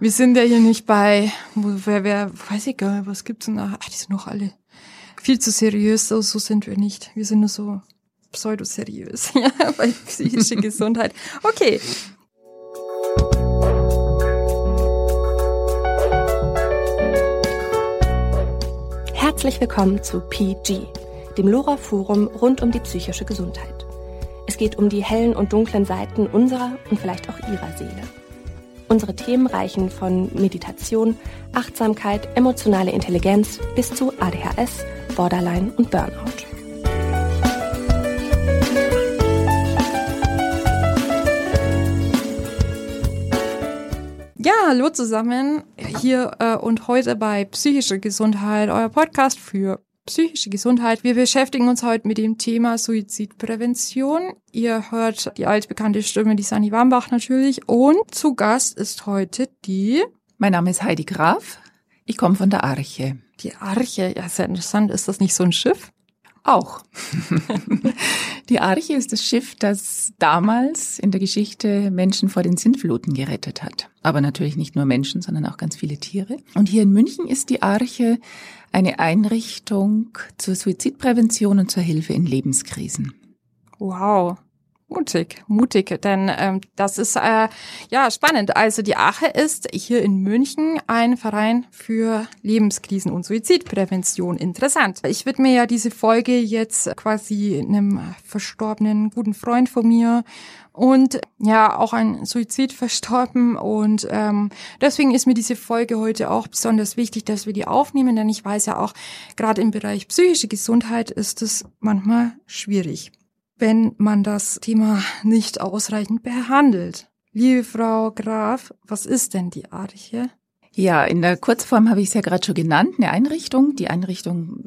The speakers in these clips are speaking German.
Wir sind ja hier nicht bei, wo, wer, wer, weiß ich gar nicht, was gibt's denn da? Ach, die sind doch alle viel zu seriös, so, so sind wir nicht. Wir sind nur so pseudoseriös, ja, bei psychischer Gesundheit. Okay. Herzlich willkommen zu PG, dem Lora Forum rund um die psychische Gesundheit. Es geht um die hellen und dunklen Seiten unserer und vielleicht auch ihrer Seele. Unsere Themen reichen von Meditation, Achtsamkeit, emotionale Intelligenz bis zu ADHS, Borderline und Burnout. Ja, hallo zusammen. Hier äh, und heute bei Psychische Gesundheit, euer Podcast für psychische Gesundheit. Wir beschäftigen uns heute mit dem Thema Suizidprävention. Ihr hört die altbekannte Stimme, die Sani Wambach natürlich. Und zu Gast ist heute die... Mein Name ist Heidi Graf. Ich komme von der Arche. Die Arche, ja, sehr interessant. Ist das nicht so ein Schiff? Auch. die Arche ist das Schiff, das damals in der Geschichte Menschen vor den Sintfluten gerettet hat. Aber natürlich nicht nur Menschen, sondern auch ganz viele Tiere. Und hier in München ist die Arche eine Einrichtung zur Suizidprävention und zur Hilfe in Lebenskrisen. Wow. Mutig, mutig, denn ähm, das ist äh, ja spannend. Also die Ache ist hier in München ein Verein für Lebenskrisen und Suizidprävention. Interessant. Ich widme ja diese Folge jetzt quasi einem verstorbenen guten Freund von mir und ja auch ein Suizid verstorben und ähm, deswegen ist mir diese Folge heute auch besonders wichtig, dass wir die aufnehmen, denn ich weiß ja auch gerade im Bereich psychische Gesundheit ist es manchmal schwierig wenn man das Thema nicht ausreichend behandelt. Liebe Frau Graf, was ist denn die Arche? Ja, in der Kurzform habe ich es ja gerade schon genannt, eine Einrichtung. Die Einrichtung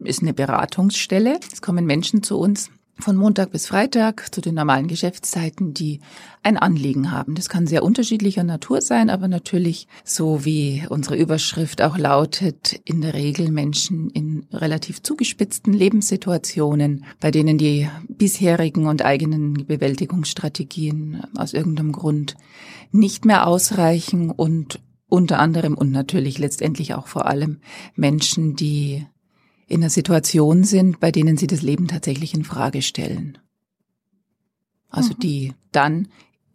ist eine Beratungsstelle. Es kommen Menschen zu uns, von Montag bis Freitag zu den normalen Geschäftszeiten, die ein Anliegen haben. Das kann sehr unterschiedlicher Natur sein, aber natürlich so wie unsere Überschrift auch lautet, in der Regel Menschen in relativ zugespitzten Lebenssituationen, bei denen die bisherigen und eigenen Bewältigungsstrategien aus irgendeinem Grund nicht mehr ausreichen und unter anderem und natürlich letztendlich auch vor allem Menschen, die in einer Situation sind, bei denen sie das Leben tatsächlich in Frage stellen. Also mhm. die dann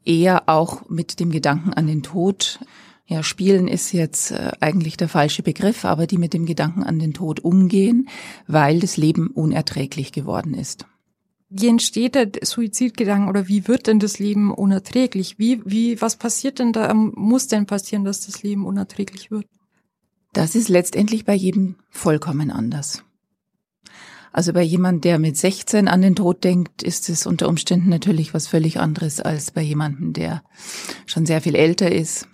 eher auch mit dem Gedanken an den Tod, ja, spielen ist jetzt äh, eigentlich der falsche Begriff, aber die mit dem Gedanken an den Tod umgehen, weil das Leben unerträglich geworden ist. Wie entsteht der Suizidgedanken oder wie wird denn das Leben unerträglich? Wie, wie, was passiert denn da, muss denn passieren, dass das Leben unerträglich wird? Das ist letztendlich bei jedem vollkommen anders. Also bei jemand, der mit 16 an den Tod denkt, ist es unter Umständen natürlich was völlig anderes als bei jemandem, der schon sehr viel älter ist.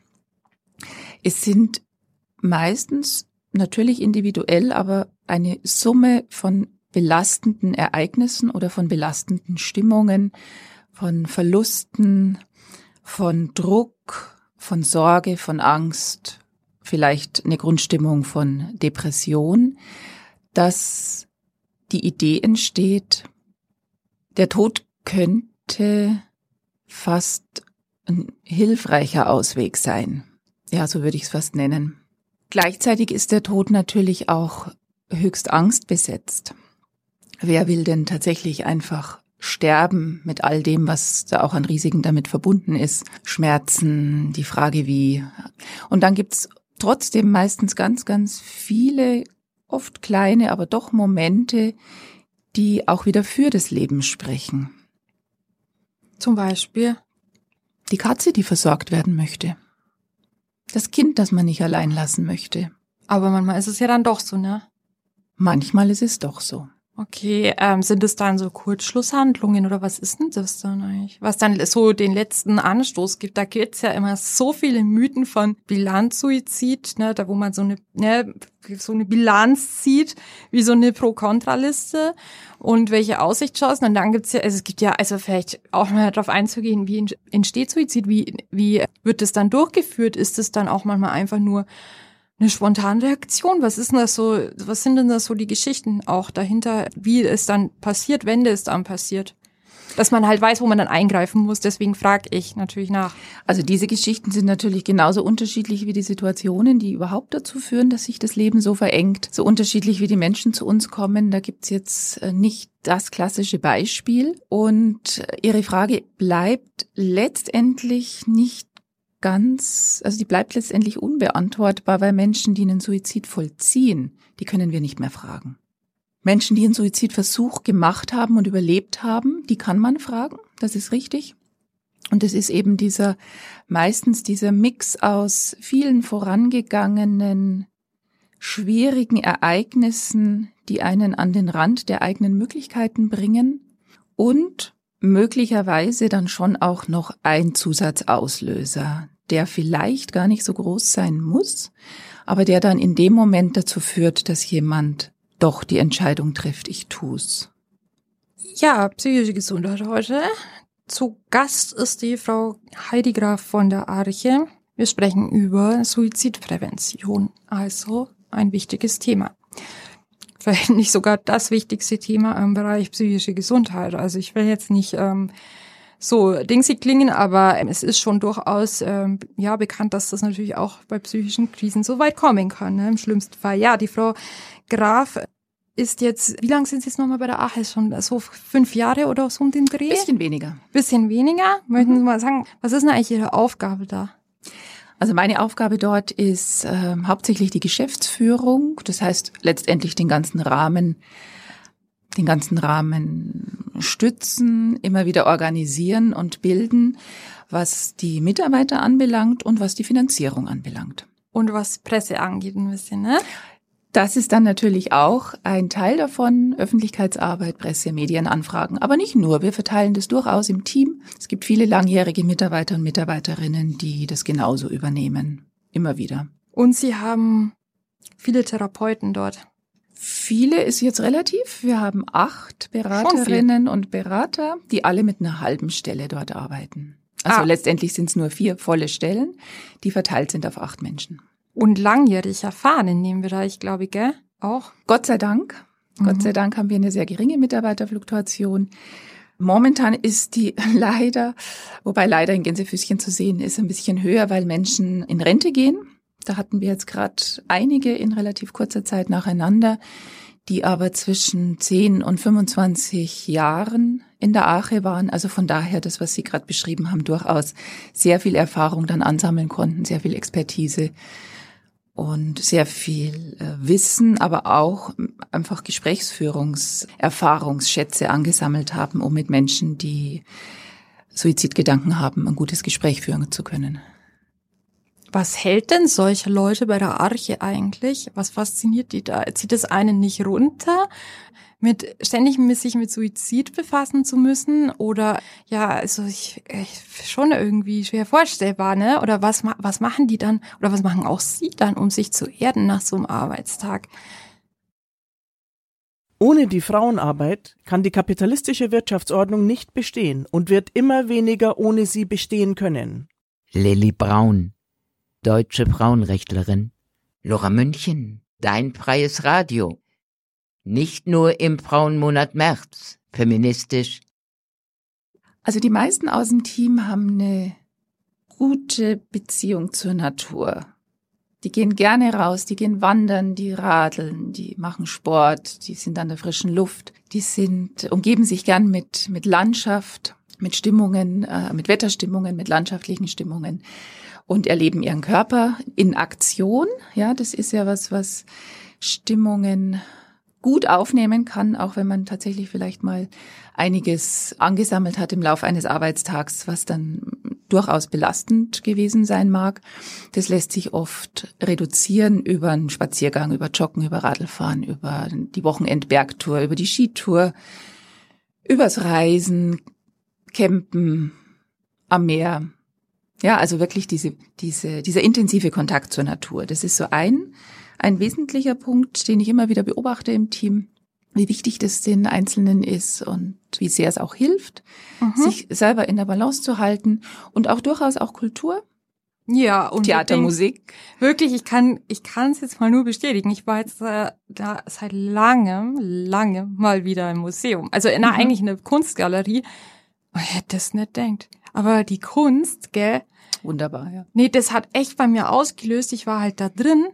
Es sind meistens natürlich individuell, aber eine Summe von belastenden Ereignissen oder von belastenden Stimmungen, von Verlusten, von Druck, von Sorge, von Angst, vielleicht eine Grundstimmung von Depression, dass die Idee entsteht, der Tod könnte fast ein hilfreicher Ausweg sein. Ja, so würde ich es fast nennen. Gleichzeitig ist der Tod natürlich auch höchst angstbesetzt. Wer will denn tatsächlich einfach sterben mit all dem, was da auch an Risiken damit verbunden ist? Schmerzen, die Frage wie. Und dann gibt's trotzdem meistens ganz, ganz viele, oft kleine, aber doch Momente, die auch wieder für das Leben sprechen. Zum Beispiel die Katze, die versorgt werden möchte. Das Kind, das man nicht allein lassen möchte. Aber manchmal ist es ja dann doch so, ne? Manchmal ist es doch so. Okay, ähm, sind es dann so Kurzschlusshandlungen oder was ist denn das dann eigentlich? Was dann so den letzten Anstoß gibt, da gibt's ja immer so viele Mythen von Bilanzsuizid, ne, da wo man so eine, ne, so eine Bilanz zieht, wie so eine Pro-Kontra-Liste und welche Aussichtschancen. Und dann gibt's ja, also es gibt ja, also vielleicht auch mal darauf einzugehen, wie entsteht Suizid, wie, wie wird es dann durchgeführt? Ist es dann auch manchmal einfach nur eine Spontanreaktion? Was ist denn das so, was sind denn das so die Geschichten auch dahinter, wie es dann passiert, wenn es dann passiert? dass man halt weiß, wo man dann eingreifen muss. Deswegen frage ich natürlich nach. Also diese Geschichten sind natürlich genauso unterschiedlich wie die Situationen, die überhaupt dazu führen, dass sich das Leben so verengt. So unterschiedlich wie die Menschen zu uns kommen. Da gibt's jetzt äh, nicht das klassische Beispiel. Und äh, Ihre Frage bleibt letztendlich nicht ganz, also die bleibt letztendlich unbeantwortbar, weil Menschen, die einen Suizid vollziehen, die können wir nicht mehr fragen. Menschen, die einen Suizidversuch gemacht haben und überlebt haben, die kann man fragen, das ist richtig. Und es ist eben dieser, meistens dieser Mix aus vielen vorangegangenen, schwierigen Ereignissen, die einen an den Rand der eigenen Möglichkeiten bringen und möglicherweise dann schon auch noch ein Zusatzauslöser, der vielleicht gar nicht so groß sein muss, aber der dann in dem Moment dazu führt, dass jemand doch die Entscheidung trifft, ich tu's. Ja, psychische Gesundheit heute. Zu Gast ist die Frau Heidi Graf von der Arche. Wir sprechen über Suizidprävention, also ein wichtiges Thema. Vielleicht nicht sogar das wichtigste Thema im Bereich psychische Gesundheit. Also ich will jetzt nicht ähm, so dingsig klingen, aber es ist schon durchaus ähm, ja bekannt, dass das natürlich auch bei psychischen Krisen so weit kommen kann. Ne? Im schlimmsten Fall. Ja, die Frau Graf ist jetzt, wie lange sind Sie jetzt nochmal bei der AHES schon? So fünf Jahre oder so um den Dreh? Bisschen weniger. Bisschen weniger? Möchten mhm. Sie mal sagen, was ist denn eigentlich Ihre Aufgabe da? Also meine Aufgabe dort ist äh, hauptsächlich die Geschäftsführung, das heißt letztendlich den ganzen Rahmen, den ganzen Rahmen stützen, immer wieder organisieren und bilden, was die Mitarbeiter anbelangt und was die Finanzierung anbelangt. Und was Presse angeht ein bisschen, ne? Das ist dann natürlich auch ein Teil davon, Öffentlichkeitsarbeit, Presse, Medienanfragen. Aber nicht nur, wir verteilen das durchaus im Team. Es gibt viele langjährige Mitarbeiter und Mitarbeiterinnen, die das genauso übernehmen. Immer wieder. Und Sie haben viele Therapeuten dort. Viele ist jetzt relativ. Wir haben acht Beraterinnen und Berater, die alle mit einer halben Stelle dort arbeiten. Also ah. letztendlich sind es nur vier volle Stellen, die verteilt sind auf acht Menschen und langjährig erfahren in dem Bereich, glaube ich, gell? Auch. Gott sei Dank. Mhm. Gott sei Dank haben wir eine sehr geringe Mitarbeiterfluktuation. Momentan ist die leider, wobei leider in Gänsefüßchen zu sehen ist, ein bisschen höher, weil Menschen in Rente gehen. Da hatten wir jetzt gerade einige in relativ kurzer Zeit nacheinander, die aber zwischen 10 und 25 Jahren in der Ache waren. Also von daher, das, was Sie gerade beschrieben haben, durchaus sehr viel Erfahrung dann ansammeln konnten, sehr viel Expertise und sehr viel äh, Wissen, aber auch einfach Gesprächsführungserfahrungsschätze angesammelt haben, um mit Menschen, die Suizidgedanken haben, ein gutes Gespräch führen zu können. Was hält denn solche Leute bei der Arche eigentlich? Was fasziniert die da? Zieht es einen nicht runter? Mit ständig sich mit Suizid befassen zu müssen oder ja, also ich, ich schon irgendwie schwer vorstellbar, ne? Oder was was machen die dann oder was machen auch sie dann, um sich zu erden nach so einem Arbeitstag? Ohne die Frauenarbeit kann die kapitalistische Wirtschaftsordnung nicht bestehen und wird immer weniger ohne sie bestehen können. Lilly Braun, deutsche Frauenrechtlerin. Laura München, dein freies Radio. Nicht nur im Frauenmonat März, feministisch. Also die meisten aus dem Team haben eine gute Beziehung zur Natur. Die gehen gerne raus, die gehen wandern, die radeln, die machen Sport, die sind an der frischen Luft, die sind, umgeben sich gern mit, mit Landschaft, mit Stimmungen, äh, mit Wetterstimmungen, mit landschaftlichen Stimmungen und erleben ihren Körper in Aktion. Ja, das ist ja was, was Stimmungen gut aufnehmen kann, auch wenn man tatsächlich vielleicht mal einiges angesammelt hat im Laufe eines Arbeitstags, was dann durchaus belastend gewesen sein mag. Das lässt sich oft reduzieren über einen Spaziergang, über Joggen, über Radlfahren, über die Wochenendbergtour, über die Skitour, übers Reisen, Campen am Meer. Ja, also wirklich diese, diese, dieser intensive Kontakt zur Natur. Das ist so ein ein wesentlicher Punkt, den ich immer wieder beobachte im Team, wie wichtig das den Einzelnen ist und wie sehr es auch hilft, mhm. sich selber in der Balance zu halten und auch durchaus auch Kultur. Ja, und Theater, Musik. Wirklich, ich kann, ich kann es jetzt mal nur bestätigen. Ich war jetzt äh, da seit langem, langem mal wieder im Museum. Also in mhm. eigentlich eine Kunstgalerie Oh, ich hätte das nicht denkt. Aber die Kunst, gell? Wunderbar, ja. Nee, das hat echt bei mir ausgelöst. Ich war halt da drin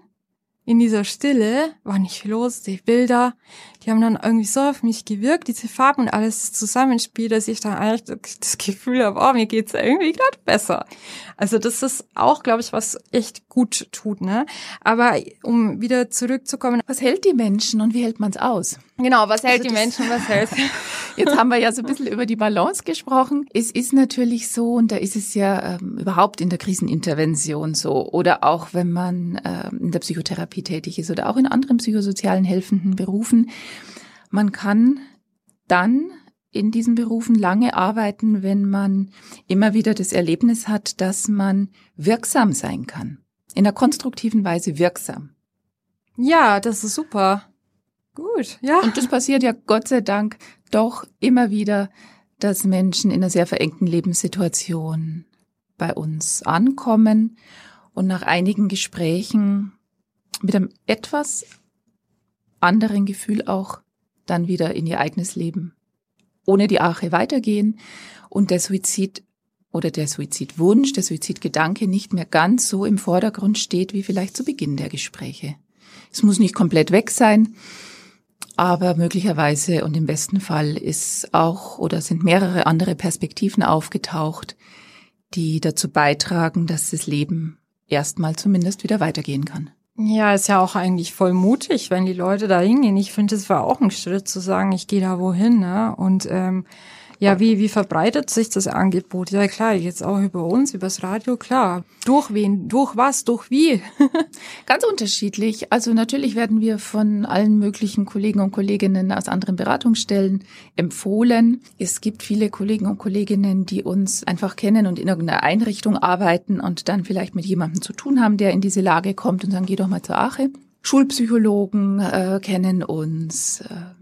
in dieser Stille war nicht los. Die Bilder, die haben dann irgendwie so auf mich gewirkt, diese Farben und alles zusammenspielt, dass ich dann eigentlich das Gefühl habe, oh, mir geht's irgendwie gerade besser. Also das ist auch, glaube ich, was echt gut tut, ne? Aber um wieder zurückzukommen. Was hält die Menschen und wie hält man's aus? Genau, was hält also die Menschen, was hält Jetzt haben wir ja so ein bisschen über die Balance gesprochen. Es ist natürlich so, und da ist es ja ähm, überhaupt in der Krisenintervention so, oder auch wenn man ähm, in der Psychotherapie tätig ist oder auch in anderen psychosozialen helfenden Berufen, man kann dann in diesen Berufen lange arbeiten, wenn man immer wieder das Erlebnis hat, dass man wirksam sein kann. In einer konstruktiven Weise wirksam. Ja, das ist super. Gut, ja. Und das passiert ja Gott sei Dank doch immer wieder, dass Menschen in einer sehr verengten Lebenssituation bei uns ankommen und nach einigen Gesprächen mit einem etwas anderen Gefühl auch dann wieder in ihr eigenes Leben ohne die Arche weitergehen und der Suizid oder der Suizidwunsch, der Suizidgedanke nicht mehr ganz so im Vordergrund steht wie vielleicht zu Beginn der Gespräche. Es muss nicht komplett weg sein, aber möglicherweise und im besten Fall ist auch oder sind mehrere andere Perspektiven aufgetaucht, die dazu beitragen, dass das Leben erstmal zumindest wieder weitergehen kann. Ja, ist ja auch eigentlich voll mutig, wenn die Leute da hingehen. Ich finde, es war auch ein Schritt zu sagen, ich gehe da wohin, ne? Und ähm, ja, wie, wie verbreitet sich das Angebot? Ja, klar, jetzt auch über uns, übers Radio, klar. Durch wen, durch was, durch wie? Ganz unterschiedlich. Also natürlich werden wir von allen möglichen Kollegen und Kolleginnen aus anderen Beratungsstellen empfohlen. Es gibt viele Kollegen und Kolleginnen, die uns einfach kennen und in irgendeiner Einrichtung arbeiten und dann vielleicht mit jemandem zu tun haben, der in diese Lage kommt und sagen, geh doch mal zur Ache. Schulpsychologen äh, kennen uns. Äh,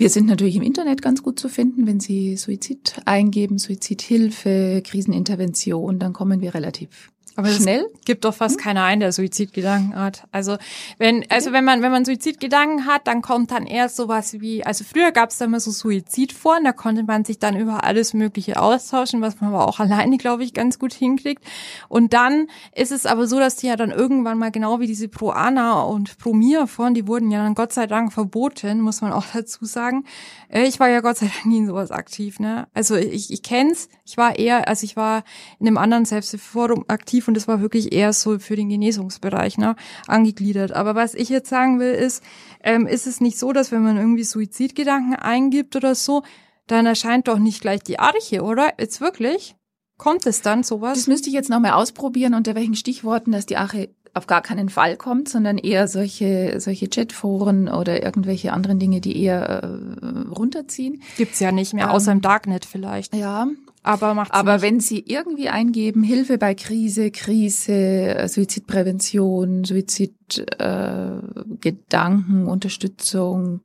wir sind natürlich im Internet ganz gut zu finden. Wenn Sie Suizid eingeben, Suizidhilfe, Krisenintervention, dann kommen wir relativ aber schnell. Es gibt doch fast hm? keiner ein, der Suizidgedanken hat. Also wenn, also wenn man, wenn man Suizidgedanken hat, dann kommt dann erst sowas wie, also früher gab es da immer so Suizidforen, da konnte man sich dann über alles Mögliche austauschen, was man aber auch alleine, glaube ich, ganz gut hinkriegt. Und dann ist es aber so, dass die ja dann irgendwann mal genau wie diese Pro Ana und Pro Mia Foren, die wurden ja dann Gott sei Dank verboten, muss man auch dazu sagen. Äh, ich war ja Gott sei Dank nie in sowas aktiv, ne? Also ich, ich kenn's, ich war eher, also ich war in einem anderen Selbsthilfeforum aktiv und das war wirklich eher so für den Genesungsbereich ne, angegliedert. Aber was ich jetzt sagen will, ist, ähm, ist es nicht so, dass wenn man irgendwie Suizidgedanken eingibt oder so, dann erscheint doch nicht gleich die Arche, oder? Jetzt wirklich? Kommt es dann sowas? Das müsste ich jetzt nochmal ausprobieren, unter welchen Stichworten, dass die Arche auf gar keinen Fall kommt, sondern eher solche, solche Chatforen oder irgendwelche anderen Dinge, die eher äh, runterziehen. Gibt's ja nicht mehr, außer ähm, im Darknet vielleicht. Ja, aber macht's Aber nicht. wenn Sie irgendwie eingeben, Hilfe bei Krise, Krise, Suizidprävention, Suizidgedanken, äh, Unterstützung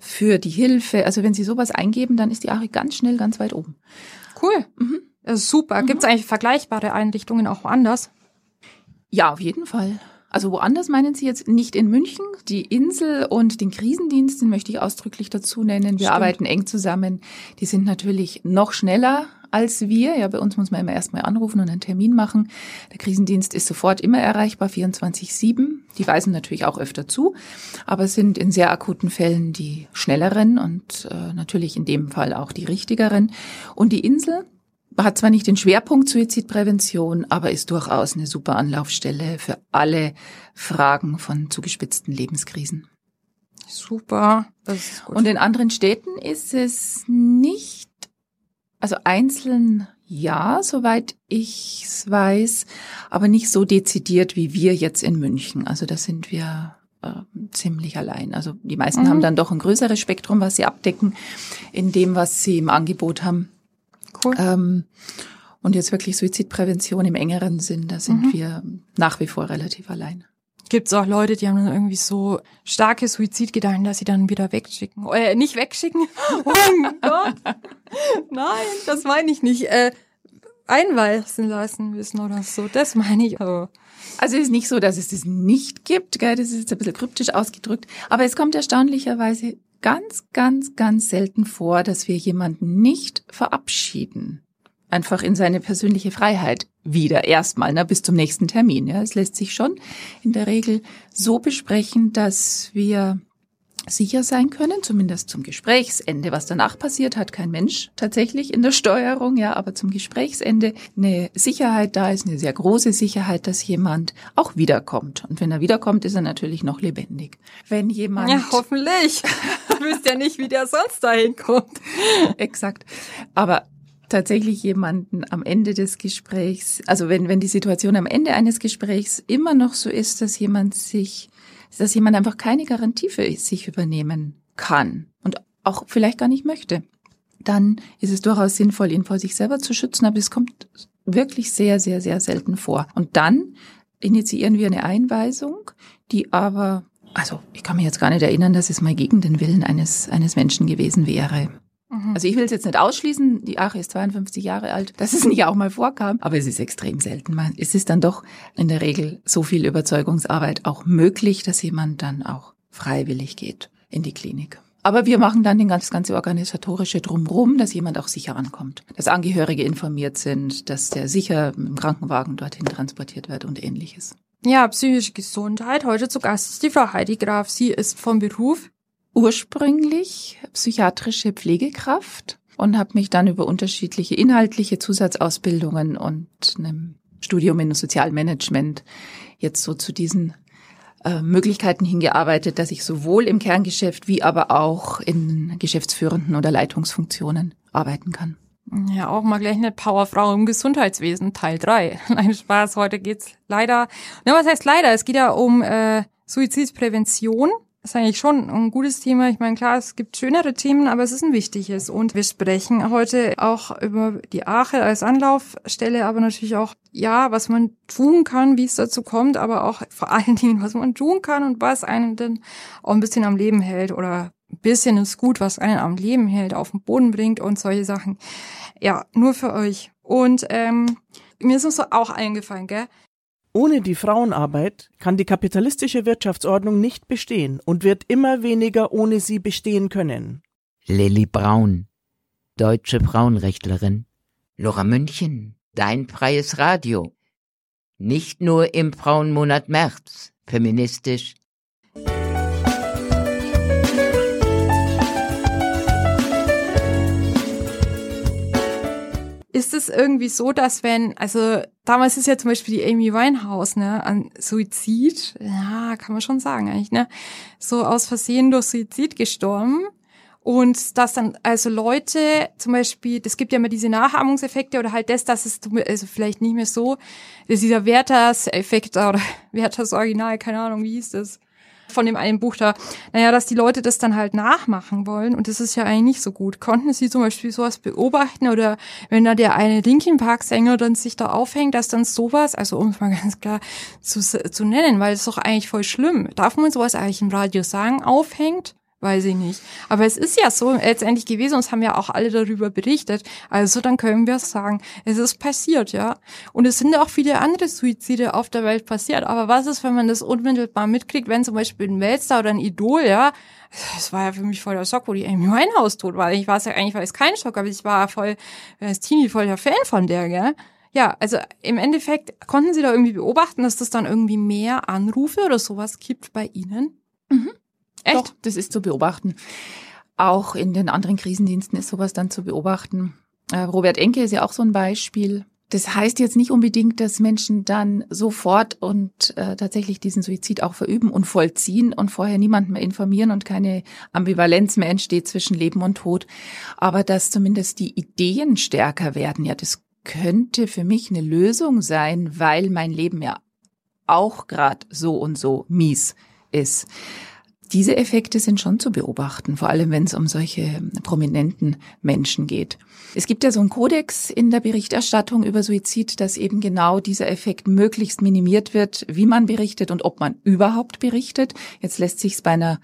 für die Hilfe, also wenn Sie sowas eingeben, dann ist die Ari ganz schnell ganz weit oben. Cool. Mhm. super. Mhm. Gibt's eigentlich vergleichbare Einrichtungen auch woanders? Ja, auf jeden Fall. Also woanders meinen Sie jetzt nicht in München? Die Insel und den Krisendienst, den möchte ich ausdrücklich dazu nennen. Wir Stimmt. arbeiten eng zusammen. Die sind natürlich noch schneller als wir. Ja, bei uns muss man immer erstmal anrufen und einen Termin machen. Der Krisendienst ist sofort immer erreichbar, 24-7. Die weisen natürlich auch öfter zu, aber sind in sehr akuten Fällen die schnelleren und äh, natürlich in dem Fall auch die richtigeren. Und die Insel, hat zwar nicht den Schwerpunkt Suizidprävention, aber ist durchaus eine super Anlaufstelle für alle Fragen von zugespitzten Lebenskrisen. Super. Und in anderen Städten ist es nicht, also einzeln ja, soweit ich es weiß, aber nicht so dezidiert wie wir jetzt in München. Also da sind wir äh, ziemlich allein. Also die meisten mhm. haben dann doch ein größeres Spektrum, was sie abdecken in dem, was sie im Angebot haben. Cool. Ähm, und jetzt wirklich Suizidprävention im engeren Sinn, da sind mhm. wir nach wie vor relativ allein. Gibt es auch Leute, die haben dann irgendwie so starke Suizidgedanken, dass sie dann wieder wegschicken. Äh, nicht wegschicken. Oh mein Gott. Nein, das meine ich nicht. Äh, einweisen lassen müssen oder so. Das meine ich. Also. Also es ist nicht so, dass es das nicht gibt, gell? das ist jetzt ein bisschen kryptisch ausgedrückt, aber es kommt erstaunlicherweise ganz, ganz, ganz selten vor, dass wir jemanden nicht verabschieden. Einfach in seine persönliche Freiheit wieder erstmal, ne, bis zum nächsten Termin. Ja, es lässt sich schon in der Regel so besprechen, dass wir sicher sein können, zumindest zum Gesprächsende. Was danach passiert, hat kein Mensch tatsächlich in der Steuerung, ja, aber zum Gesprächsende eine Sicherheit da ist, eine sehr große Sicherheit, dass jemand auch wiederkommt. Und wenn er wiederkommt, ist er natürlich noch lebendig. Wenn jemand. Ja, hoffentlich. Du wisst ja nicht, wie der sonst dahin kommt. Exakt. Aber tatsächlich jemanden am Ende des Gesprächs, also wenn, wenn die Situation am Ende eines Gesprächs immer noch so ist, dass jemand sich, dass jemand einfach keine Garantie für sich übernehmen kann und auch vielleicht gar nicht möchte, dann ist es durchaus sinnvoll, ihn vor sich selber zu schützen, aber es kommt wirklich sehr, sehr, sehr selten vor. Und dann initiieren wir eine Einweisung, die aber, also ich kann mich jetzt gar nicht erinnern, dass es mal gegen den Willen eines, eines Menschen gewesen wäre. Mhm. Also ich will es jetzt nicht ausschließen, die Ache ist 52 Jahre alt, dass es nicht auch mal vorkam, aber es ist extrem selten. Es ist dann doch in der Regel so viel Überzeugungsarbeit auch möglich, dass jemand dann auch freiwillig geht in die Klinik. Aber wir machen dann den ganz, ganze organisatorische drumherum, dass jemand auch sicher ankommt, dass Angehörige informiert sind, dass der sicher im Krankenwagen dorthin transportiert wird und ähnliches. Ja, psychische Gesundheit. Heute zu Gast ist die Frau Heidi Graf. Sie ist vom Beruf ursprünglich psychiatrische Pflegekraft und habe mich dann über unterschiedliche inhaltliche Zusatzausbildungen und einem Studium in Sozialmanagement jetzt so zu diesen äh, Möglichkeiten hingearbeitet, dass ich sowohl im Kerngeschäft wie aber auch in geschäftsführenden oder Leitungsfunktionen arbeiten kann. Ja, auch mal gleich eine Powerfrau im Gesundheitswesen, Teil 3. Nein, Spaß, heute geht's leider, na, was heißt leider? Es geht ja um äh, Suizidprävention ist eigentlich schon ein gutes Thema. Ich meine, klar, es gibt schönere Themen, aber es ist ein wichtiges. Und wir sprechen heute auch über die Ache als Anlaufstelle, aber natürlich auch, ja, was man tun kann, wie es dazu kommt, aber auch vor allen Dingen, was man tun kann und was einen dann auch ein bisschen am Leben hält oder ein bisschen ist gut, was einen am Leben hält, auf den Boden bringt und solche Sachen. Ja, nur für euch. Und ähm, mir ist es auch eingefallen, gell? Ohne die Frauenarbeit kann die kapitalistische Wirtschaftsordnung nicht bestehen und wird immer weniger ohne sie bestehen können. Lilly Braun, deutsche Frauenrechtlerin. Laura München, dein freies Radio. Nicht nur im Frauenmonat März, feministisch, ist es irgendwie so, dass wenn, also damals ist ja zum Beispiel die Amy Winehouse, ne, an Suizid, ja, kann man schon sagen eigentlich, ne, so aus Versehen durch Suizid gestorben. Und dass dann also Leute zum Beispiel, das gibt ja immer diese Nachahmungseffekte oder halt das, dass es also vielleicht nicht mehr so, dieser Werthers-Effekt oder Werthers Original, keine Ahnung, wie hieß das? Von dem einen Buch da, naja, dass die Leute das dann halt nachmachen wollen und das ist ja eigentlich nicht so gut. Konnten Sie zum Beispiel sowas beobachten oder wenn da der eine Linkin Park Sänger dann sich da aufhängt, dass dann sowas, also um es mal ganz klar zu, zu nennen, weil es doch eigentlich voll schlimm. Darf man sowas eigentlich im Radio sagen, aufhängt? Weiß ich nicht. Aber es ist ja so letztendlich gewesen, uns haben ja auch alle darüber berichtet. Also dann können wir sagen, es ist passiert, ja. Und es sind ja auch viele andere Suizide auf der Welt passiert. Aber was ist, wenn man das unmittelbar mitkriegt, wenn zum Beispiel ein Weltstar oder ein Idol, ja, es war ja für mich voll der Schock, wo die Amy Winehouse tot war. Ich war es ja eigentlich, war es kein Schock, aber ich war voll, als Teenie voll der Fan von der, gell. Ja, also im Endeffekt konnten Sie da irgendwie beobachten, dass das dann irgendwie mehr Anrufe oder sowas gibt bei Ihnen? Mhm. Echt? Doch, das ist zu beobachten. Auch in den anderen Krisendiensten ist sowas dann zu beobachten. Äh, Robert Enke ist ja auch so ein Beispiel. Das heißt jetzt nicht unbedingt, dass Menschen dann sofort und äh, tatsächlich diesen Suizid auch verüben und vollziehen und vorher niemanden mehr informieren und keine Ambivalenz mehr entsteht zwischen Leben und Tod. Aber dass zumindest die Ideen stärker werden, ja, das könnte für mich eine Lösung sein, weil mein Leben ja auch gerade so und so mies ist. Diese Effekte sind schon zu beobachten, vor allem wenn es um solche prominenten Menschen geht. Es gibt ja so einen Kodex in der Berichterstattung über Suizid, dass eben genau dieser Effekt möglichst minimiert wird, wie man berichtet und ob man überhaupt berichtet. Jetzt lässt sich es bei einer,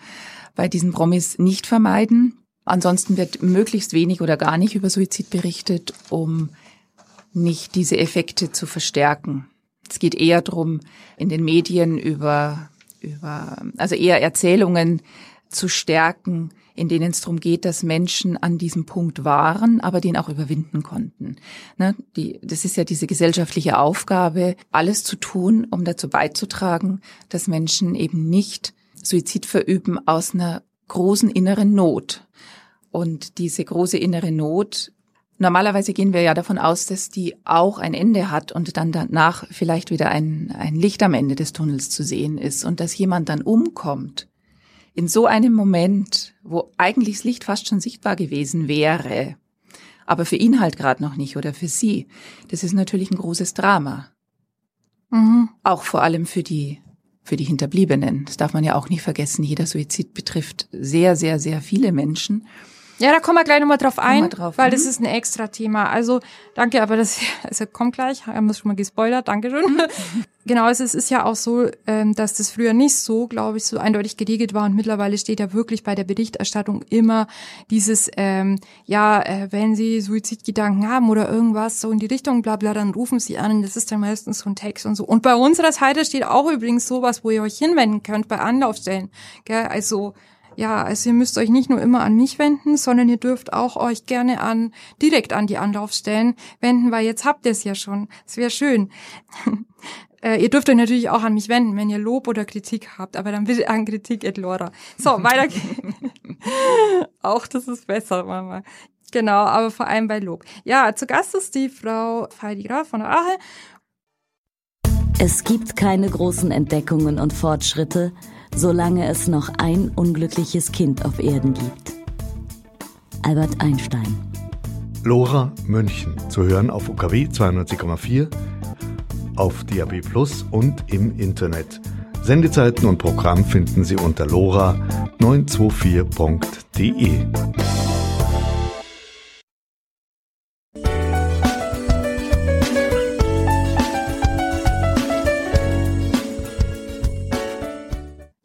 bei diesen Promis nicht vermeiden. Ansonsten wird möglichst wenig oder gar nicht über Suizid berichtet, um nicht diese Effekte zu verstärken. Es geht eher darum, in den Medien über über, also eher Erzählungen zu stärken, in denen es darum geht, dass Menschen an diesem Punkt waren, aber den auch überwinden konnten. Ne? Die, das ist ja diese gesellschaftliche Aufgabe, alles zu tun, um dazu beizutragen, dass Menschen eben nicht Suizid verüben aus einer großen inneren Not. Und diese große innere Not Normalerweise gehen wir ja davon aus, dass die auch ein Ende hat und dann danach vielleicht wieder ein, ein Licht am Ende des Tunnels zu sehen ist und dass jemand dann umkommt. In so einem Moment, wo eigentlich das Licht fast schon sichtbar gewesen wäre, aber für ihn halt gerade noch nicht oder für sie, das ist natürlich ein großes Drama. Mhm. Auch vor allem für die für die Hinterbliebenen. Das darf man ja auch nicht vergessen. Jeder Suizid betrifft sehr, sehr, sehr viele Menschen. Ja, da kommen wir gleich nochmal drauf ein, drauf, weil mhm. das ist ein extra Thema. Also danke, aber das also kommt gleich. Haben wir schon mal gespoilert, Dankeschön. Mhm. genau, also es ist ja auch so, ähm, dass das früher nicht so, glaube ich, so eindeutig geregelt war und mittlerweile steht ja wirklich bei der Berichterstattung immer dieses, ähm, ja, äh, wenn Sie Suizidgedanken haben oder irgendwas so in die Richtung, bla bla, dann rufen Sie an. Das ist dann meistens so ein Text und so. Und bei unserer Seite steht auch übrigens sowas, wo ihr euch hinwenden könnt bei Anlaufstellen. Gell? Also ja, also ihr müsst euch nicht nur immer an mich wenden, sondern ihr dürft auch euch gerne an direkt an die Anlaufstellen wenden, weil jetzt habt ihr es ja schon. Es wäre schön. äh, ihr dürft euch natürlich auch an mich wenden, wenn ihr Lob oder Kritik habt, aber dann bitte an Kritik et Laura. So, weiter geht's. auch das ist besser Mama. Genau, aber vor allem bei Lob. Ja, zu Gast ist die Frau Heidi Graf von der Ache. Es gibt keine großen Entdeckungen und Fortschritte, solange es noch ein unglückliches Kind auf Erden gibt. Albert Einstein. Lora München zu hören auf UKW 92,4, auf DAB Plus und im Internet. Sendezeiten und Programm finden Sie unter lora924.de.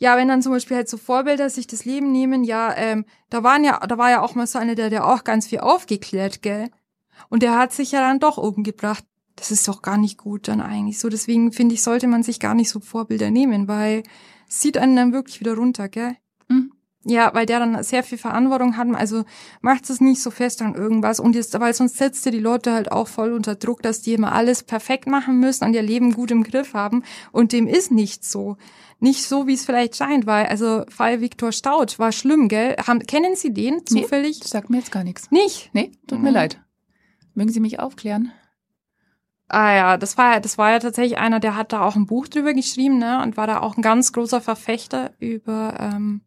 ja, wenn dann zum Beispiel halt so Vorbilder sich das Leben nehmen, ja, ähm, da waren ja, da war ja auch mal so einer, der, der auch ganz viel aufgeklärt, gell? Und der hat sich ja dann doch umgebracht. Das ist doch gar nicht gut dann eigentlich so. Deswegen finde ich, sollte man sich gar nicht so Vorbilder nehmen, weil es zieht einen dann wirklich wieder runter, gell? Mhm. Ja, weil der dann sehr viel Verantwortung hat. Also macht es nicht so fest an irgendwas. Und jetzt, weil sonst setzt ihr die Leute halt auch voll unter Druck, dass die immer alles perfekt machen müssen und ihr Leben gut im Griff haben. Und dem ist nicht so nicht so, wie es vielleicht scheint, weil also Fall Viktor Staud war schlimm, gell? Haben, kennen Sie den zufällig? Nee, sagt mir jetzt gar nichts. Nicht? Nee, tut mhm. mir leid. Mögen Sie mich aufklären? Ah ja, das war das war ja tatsächlich einer, der hat da auch ein Buch drüber geschrieben, ne? Und war da auch ein ganz großer Verfechter über ähm,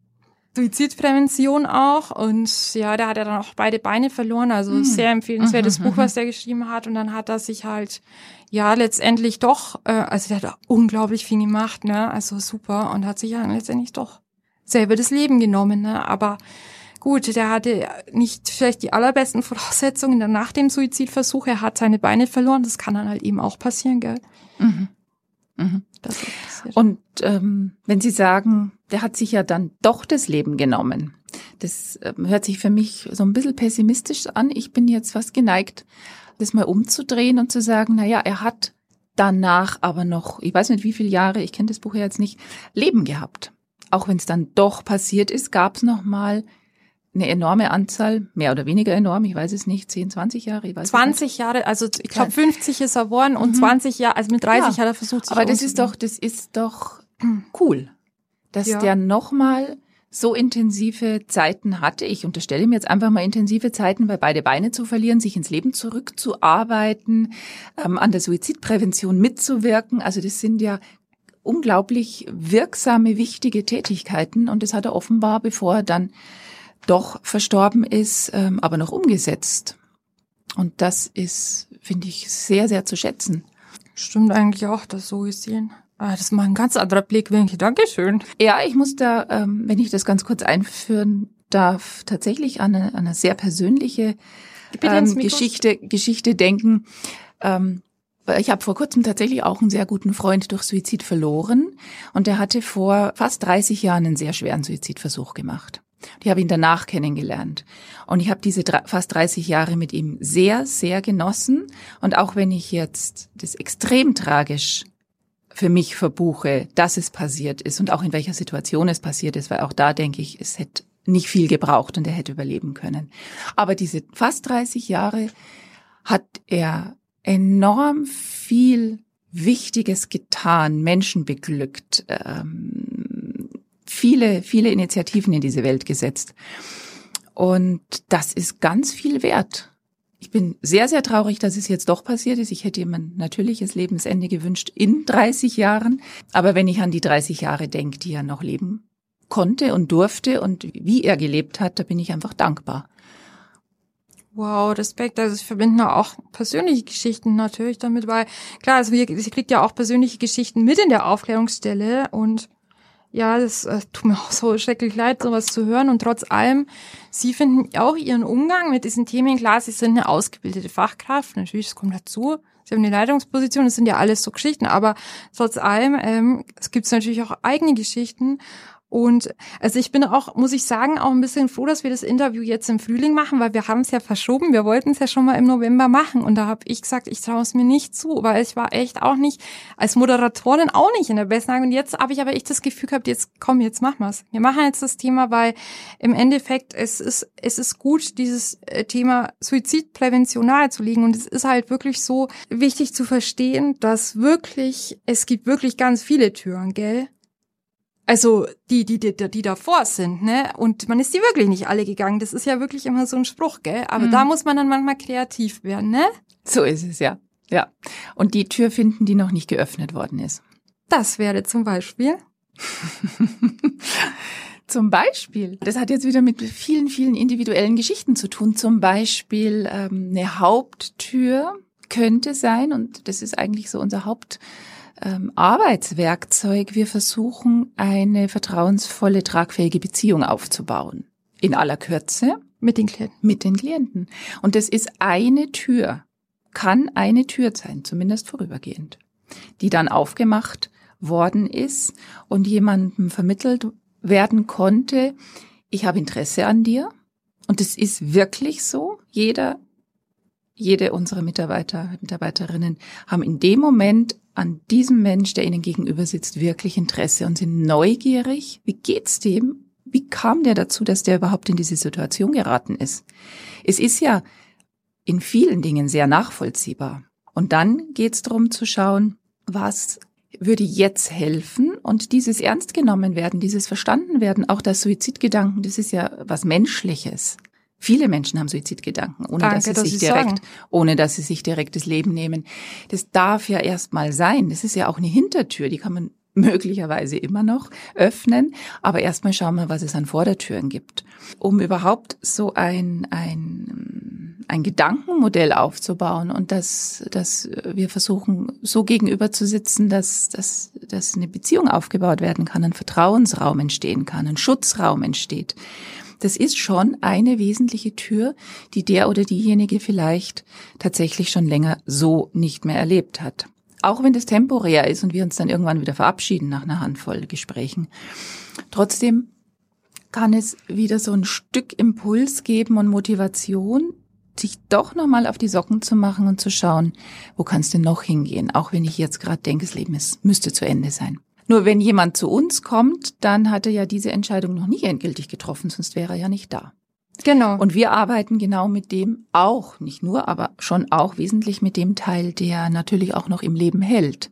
Suizidprävention auch. Und ja, der hat ja dann auch beide Beine verloren. Also mhm. sehr empfehlenswertes mhm, Buch, was der geschrieben hat. Und dann hat er sich halt ja letztendlich doch, äh, also der hat unglaublich viel gemacht, ne? Also super und hat sich ja letztendlich doch selber das Leben genommen, ne? Aber gut, der hatte nicht vielleicht die allerbesten Voraussetzungen dann nach dem Suizidversuch. Er hat seine Beine verloren. Das kann dann halt eben auch passieren, gell? Mhm. Mhm. Und ähm, wenn Sie sagen, der hat sich ja dann doch das Leben genommen, das ähm, hört sich für mich so ein bisschen pessimistisch an. Ich bin jetzt fast geneigt, das mal umzudrehen und zu sagen, na ja, er hat danach aber noch, ich weiß nicht wie viele Jahre, ich kenne das Buch ja jetzt nicht, Leben gehabt. Auch wenn es dann doch passiert ist, gab es noch mal eine enorme Anzahl, mehr oder weniger enorm, ich weiß es nicht, 10, 20 Jahre, ich weiß 20 Jahre, also ich glaube 50 ist er geworden und mhm. 20 Jahre, also mit 30 ja, hat er versucht sich Aber das ist doch, das ist doch cool, dass ja. der nochmal so intensive Zeiten hatte. Ich unterstelle mir jetzt einfach mal intensive Zeiten, weil beide Beine zu verlieren, sich ins Leben zurückzuarbeiten, ähm, an der Suizidprävention mitzuwirken. Also das sind ja unglaublich wirksame, wichtige Tätigkeiten. Und das hat er offenbar, bevor er dann doch verstorben ist, ähm, aber noch umgesetzt. Und das ist, finde ich, sehr, sehr zu schätzen. Stimmt eigentlich auch, das so gesehen. Ah, das ist mal ein ganz anderer Blickwinkel. Dankeschön. Ja, ich muss da, ähm, wenn ich das ganz kurz einführen darf, tatsächlich an eine, an eine sehr persönliche ähm, Geschichte, Geschichte denken. Ähm, ich habe vor kurzem tatsächlich auch einen sehr guten Freund durch Suizid verloren und der hatte vor fast 30 Jahren einen sehr schweren Suizidversuch gemacht. Ich habe ihn danach kennengelernt. Und ich habe diese fast 30 Jahre mit ihm sehr, sehr genossen. Und auch wenn ich jetzt das extrem tragisch für mich verbuche, dass es passiert ist und auch in welcher Situation es passiert ist, weil auch da denke ich, es hätte nicht viel gebraucht und er hätte überleben können. Aber diese fast 30 Jahre hat er enorm viel Wichtiges getan, Menschen beglückt, ähm, viele, viele Initiativen in diese Welt gesetzt. Und das ist ganz viel wert. Ich bin sehr, sehr traurig, dass es jetzt doch passiert ist. Ich hätte ihm ein natürliches Lebensende gewünscht in 30 Jahren. Aber wenn ich an die 30 Jahre denke, die er noch leben konnte und durfte und wie er gelebt hat, da bin ich einfach dankbar. Wow, Respekt. Also ich verbinde auch persönliche Geschichten natürlich damit, weil klar, also sie kriegt ja auch persönliche Geschichten mit in der Aufklärungsstelle und ja, das äh, tut mir auch so schrecklich leid, sowas zu hören. Und trotz allem, Sie finden auch Ihren Umgang mit diesen Themen klar. Sie sind eine ausgebildete Fachkraft. Natürlich, das kommt dazu. Sie haben eine Leitungsposition. Das sind ja alles so Geschichten. Aber trotz allem, ähm, es gibt natürlich auch eigene Geschichten. Und also ich bin auch, muss ich sagen, auch ein bisschen froh, dass wir das Interview jetzt im Frühling machen, weil wir haben es ja verschoben. Wir wollten es ja schon mal im November machen. Und da habe ich gesagt, ich traue es mir nicht zu, weil ich war echt auch nicht, als Moderatorin auch nicht in der besten Lage. Und jetzt habe ich aber echt das Gefühl gehabt, jetzt komm, jetzt machen wir's. Wir machen jetzt das Thema, weil im Endeffekt es ist, es ist gut, dieses äh, Thema Suizidprävention nahezulegen. Und es ist halt wirklich so wichtig zu verstehen, dass wirklich, es gibt wirklich ganz viele Türen, gell? Also die, die, die, die davor sind, ne? Und man ist die wirklich nicht alle gegangen. Das ist ja wirklich immer so ein Spruch, gell? Aber mhm. da muss man dann manchmal kreativ werden, ne? So ist es, ja. Ja. Und die Tür finden, die noch nicht geöffnet worden ist. Das wäre zum Beispiel. Zum Beispiel. Das hat jetzt wieder mit vielen, vielen individuellen Geschichten zu tun. Zum Beispiel ähm, eine Haupttür könnte sein, und das ist eigentlich so unser Haupt ähm, Arbeitswerkzeug. Wir versuchen, eine vertrauensvolle, tragfähige Beziehung aufzubauen. In aller Kürze. Mit den Klienten. Mit den Klienten. Und das ist eine Tür, kann eine Tür sein, zumindest vorübergehend, die dann aufgemacht worden ist und jemandem vermittelt werden konnte, ich habe Interesse an dir. Und es ist wirklich so. Jeder, jede unserer Mitarbeiter, Mitarbeiterinnen haben in dem Moment an diesem Mensch, der ihnen gegenüber sitzt, wirklich Interesse und sind neugierig. Wie geht's dem? Wie kam der dazu, dass der überhaupt in diese Situation geraten ist? Es ist ja in vielen Dingen sehr nachvollziehbar. Und dann geht's darum zu schauen, was würde jetzt helfen und dieses ernst genommen werden, dieses verstanden werden, auch das Suizidgedanken, das ist ja was Menschliches. Viele Menschen haben Suizidgedanken, ohne Danke, dass sie dass sich direkt, sagen. ohne dass sie sich direkt das Leben nehmen. Das darf ja erstmal sein. Das ist ja auch eine Hintertür, die kann man möglicherweise immer noch öffnen. Aber erstmal schauen wir, was es an Vordertüren gibt. Um überhaupt so ein, ein, ein Gedankenmodell aufzubauen und dass, dass wir versuchen, so gegenüber zu sitzen, dass, dass, dass eine Beziehung aufgebaut werden kann, ein Vertrauensraum entstehen kann, ein Schutzraum entsteht das ist schon eine wesentliche Tür, die der oder diejenige vielleicht tatsächlich schon länger so nicht mehr erlebt hat. Auch wenn das temporär ist und wir uns dann irgendwann wieder verabschieden nach einer Handvoll Gesprächen. Trotzdem kann es wieder so ein Stück Impuls geben und Motivation, sich doch nochmal auf die Socken zu machen und zu schauen, wo kannst du noch hingehen, auch wenn ich jetzt gerade denke, das Leben ist, müsste zu Ende sein. Nur wenn jemand zu uns kommt, dann hat er ja diese Entscheidung noch nie endgültig getroffen, sonst wäre er ja nicht da. Genau. Und wir arbeiten genau mit dem auch, nicht nur, aber schon auch wesentlich mit dem Teil, der natürlich auch noch im Leben hält.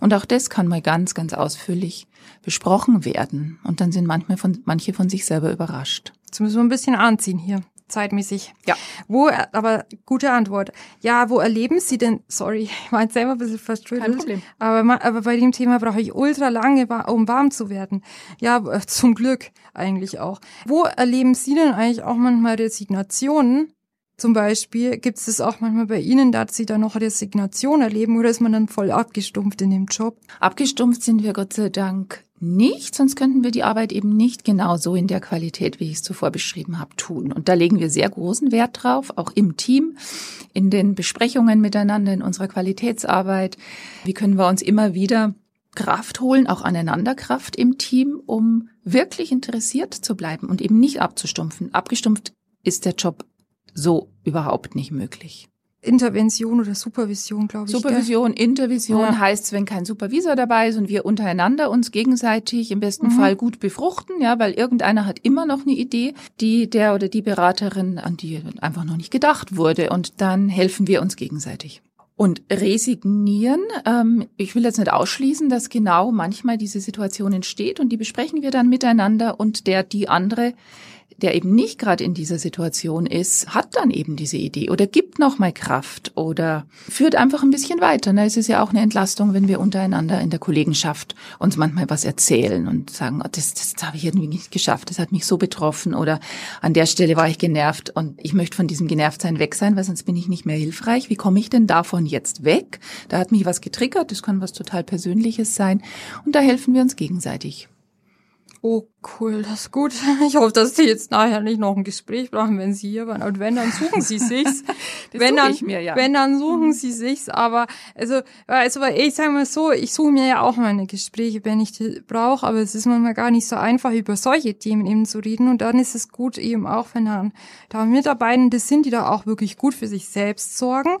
Und auch das kann mal ganz, ganz ausführlich besprochen werden. Und dann sind manchmal von, manche von sich selber überrascht. Jetzt müssen wir ein bisschen anziehen hier zeitmäßig. Ja. Wo, aber gute Antwort. Ja, wo erleben Sie denn, sorry, ich war jetzt selber ein bisschen verströdelt. Kein Problem. Aber, aber bei dem Thema brauche ich ultra lange, um warm zu werden. Ja, zum Glück eigentlich auch. Wo erleben Sie denn eigentlich auch manchmal Resignationen? Zum Beispiel gibt es das auch manchmal bei Ihnen, dass Sie da noch Resignation erleben oder ist man dann voll abgestumpft in dem Job? Abgestumpft sind wir Gott sei Dank nicht, sonst könnten wir die Arbeit eben nicht genau so in der Qualität, wie ich es zuvor beschrieben habe, tun. Und da legen wir sehr großen Wert drauf, auch im Team, in den Besprechungen miteinander, in unserer Qualitätsarbeit. Wie können wir uns immer wieder Kraft holen, auch aneinander Kraft im Team, um wirklich interessiert zu bleiben und eben nicht abzustumpfen. Abgestumpft ist der Job so überhaupt nicht möglich Intervention oder Supervision, glaube ich. Supervision, gell? Intervision Ja. heißt, wenn kein Supervisor dabei ist und wir untereinander uns gegenseitig im besten Mhm. Fall gut befruchten, ja, weil irgendeiner hat immer noch eine Idee, die der oder die Beraterin, an die einfach noch nicht gedacht wurde und dann helfen wir uns gegenseitig. Und resignieren, ähm, ich will jetzt nicht ausschließen, dass genau manchmal diese Situation entsteht und die besprechen wir dann miteinander und der, die andere, der eben nicht gerade in dieser Situation ist, hat dann eben diese Idee oder gibt nochmal Kraft oder führt einfach ein bisschen weiter. Ne? Es ist ja auch eine Entlastung, wenn wir untereinander in der Kollegenschaft uns manchmal was erzählen und sagen, oh, das, das habe ich irgendwie nicht geschafft, das hat mich so betroffen oder an der Stelle war ich genervt und ich möchte von diesem Genervtsein weg sein, weil sonst bin ich nicht mehr hilfreich. Wie komme ich denn davon jetzt weg? Da hat mich was getriggert, das kann was total Persönliches sein und da helfen wir uns gegenseitig. Oh, cool, das ist gut. Ich hoffe, dass Sie jetzt nachher nicht noch ein Gespräch brauchen, wenn Sie hier waren. Und wenn, dann suchen Sie sich's. Das wenn suche dann, ich mir, ja. wenn dann suchen Sie sich's. Aber also, also ich sage mal so, ich suche mir ja auch meine Gespräche, wenn ich die brauche. Aber es ist manchmal gar nicht so einfach, über solche Themen eben zu reden. Und dann ist es gut eben auch, wenn dann da Mitarbeitende sind, die da auch wirklich gut für sich selbst sorgen.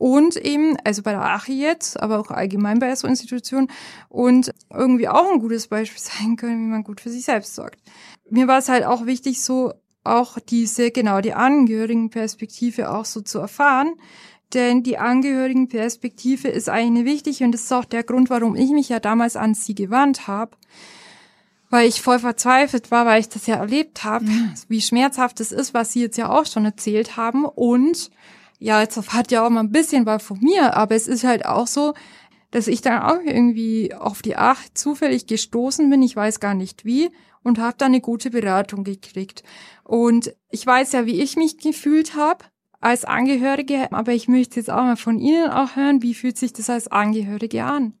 Und eben, also bei der ACHI jetzt, aber auch allgemein bei so Institutionen und irgendwie auch ein gutes Beispiel sein können, wie man gut für sich selbst sorgt. Mir war es halt auch wichtig, so auch diese, genau, die Angehörigenperspektive auch so zu erfahren. Denn die Angehörigenperspektive ist eigentlich wichtig und das ist auch der Grund, warum ich mich ja damals an sie gewandt habe. Weil ich voll verzweifelt war, weil ich das ja erlebt habe, wie schmerzhaft es ist, was sie jetzt ja auch schon erzählt haben. Und ja, jetzt hat ja auch mal ein bisschen was von mir, aber es ist halt auch so, dass ich dann auch irgendwie auf die Acht zufällig gestoßen bin, ich weiß gar nicht wie, und habe dann eine gute Beratung gekriegt. Und ich weiß ja, wie ich mich gefühlt habe als Angehörige, aber ich möchte jetzt auch mal von Ihnen auch hören, wie fühlt sich das als Angehörige an?